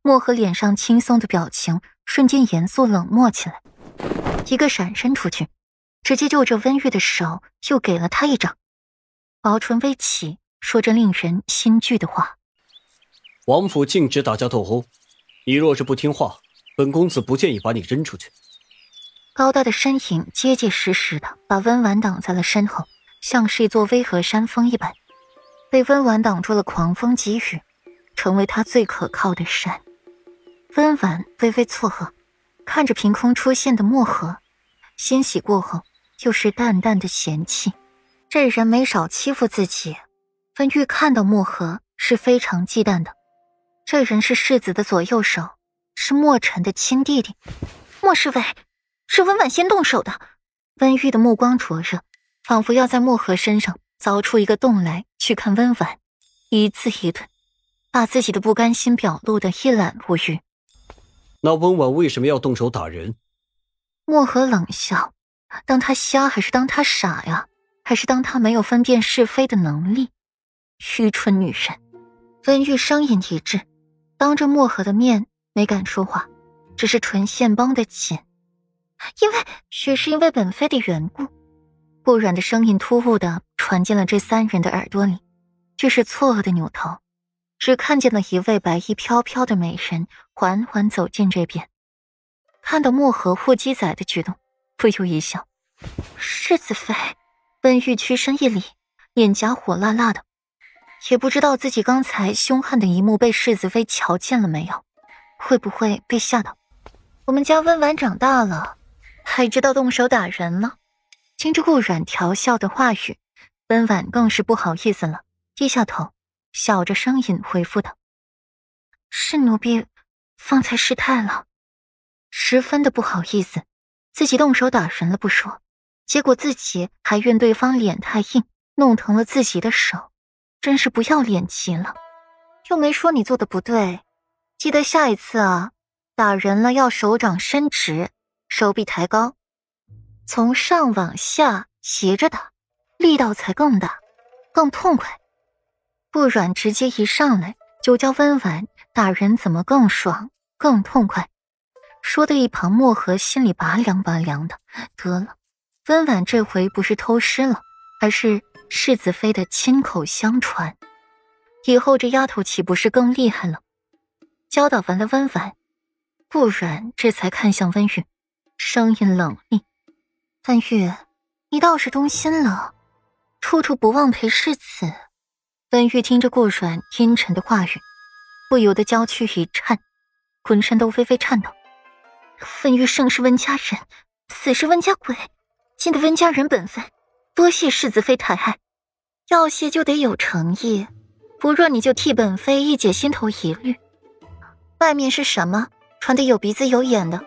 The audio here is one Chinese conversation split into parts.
漠河脸上轻松的表情瞬间严肃冷漠起来，一个闪身出去，直接就着温玉的手又给了他一掌，薄唇微起，说着令人心惧的话：“王府禁止打架斗殴，你若是不听话，本公子不建议把你扔出去。”高大的身影结结实实的把温婉挡在了身后，像是一座巍峨山峰一般，被温婉挡住了狂风疾雨，成为他最可靠的山。温婉微微错愕，看着凭空出现的墨河，欣喜过后又是淡淡的嫌弃。这人没少欺负自己。温玉看到墨河是非常忌惮的。这人是世子的左右手，是墨尘的亲弟弟。莫侍卫，是温婉先动手的。温玉的目光灼热，仿佛要在墨河身上凿出一个洞来去看温婉，一字一顿，把自己的不甘心表露的一览无余。那温婉为什么要动手打人？漠河冷笑：“当他瞎还是当他傻呀？还是当他没有分辨是非的能力？愚蠢女人！”温玉声音一滞，当着漠河的面没敢说话，只是唇线绷得紧。因为许是因为本妃的缘故。不软的声音突兀的传进了这三人的耳朵里，却是错愕的扭头。只看见了一位白衣飘飘的美人缓缓走进这边，看到漠河护鸡仔的举动，不由一笑。世子妃，温玉屈身一礼，脸颊火辣辣的，也不知道自己刚才凶悍的一幕被世子妃瞧见了没有，会不会被吓到？我们家温婉长大了，还知道动手打人了。听着顾软调笑的话语，温婉更是不好意思了，低下头。小着声音回复道：“是奴婢方才失态了，十分的不好意思。自己动手打人了不说，结果自己还怨对方脸太硬，弄疼了自己的手，真是不要脸极了。又没说你做的不对，记得下一次啊，打人了要手掌伸直，手臂抬高，从上往下斜着打，力道才更大，更痛快。”不软直接一上来就教温婉打人怎么更爽更痛快，说的一旁墨河心里拔凉拔凉的。得了，温婉这回不是偷师了，而是世子妃的亲口相传，以后这丫头岂不是更厉害了？教导完了温婉，不软这才看向温玉，声音冷厉：“温玉，你倒是动心了，处处不忘陪世子。”温玉听着顾软阴沉的话语，不由得娇躯一颤，浑身都微微颤抖。温玉生是温家人，死是温家鬼，尽得温家人本分，多谢世子妃抬爱。要谢就得有诚意，不若你就替本妃一解心头疑虑。外面是什么传的有鼻子有眼的？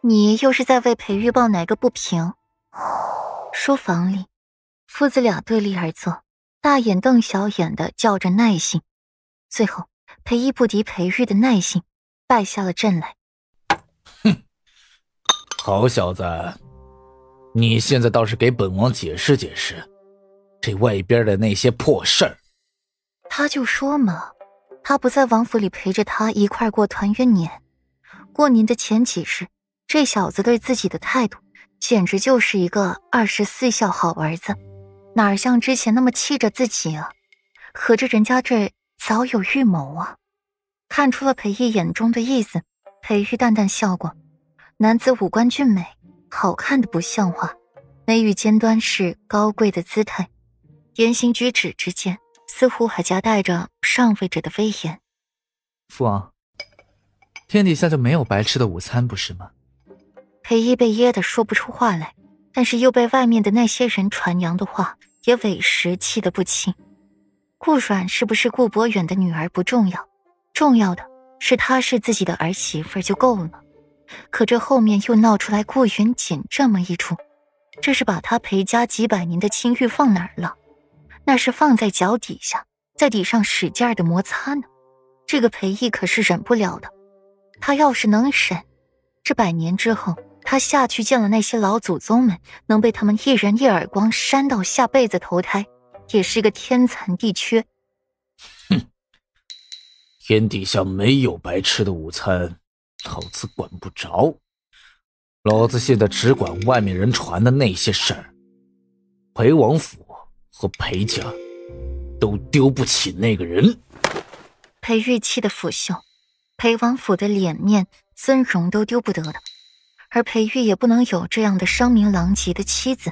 你又是在为裴玉抱哪个不平？书房里，父子俩对立而坐。大眼瞪小眼的叫着耐性，最后裴一不敌裴玉的耐性，败下了阵来。哼，好小子，你现在倒是给本王解释解释，这外边的那些破事儿。他就说嘛，他不在王府里陪着他一块过团圆年，过年的前几日，这小子对自己的态度，简直就是一个二十四孝好儿子。哪像之前那么气着自己啊？合着人家这早有预谋啊！看出了裴毅眼中的意思，裴玉淡淡笑过。男子五官俊美，好看的不像话，眉宇间端是高贵的姿态，言行举止之间似乎还夹带着上位者的威严。父王，天底下就没有白吃的午餐，不是吗？裴毅被噎得说不出话来。但是又被外面的那些人传扬的话也委实气得不轻。顾阮是不是顾博远的女儿不重要，重要的是她是自己的儿媳妇就够了。可这后面又闹出来顾云锦这么一出，这是把他裴家几百年的清誉放哪儿了？那是放在脚底下，在底上使劲的摩擦呢。这个裴义可是忍不了的。他要是能忍，这百年之后。他下去见了那些老祖宗们，能被他们一人一耳光扇到下辈子投胎，也是个天残地缺。哼，天底下没有白吃的午餐，老子管不着。老子现在只管外面人传的那些事儿。裴王府和裴家都丢不起那个人。裴玉气的腐朽，裴王府的脸面、尊荣都丢不得的，而裴玉也不能有这样的声名狼藉的妻子。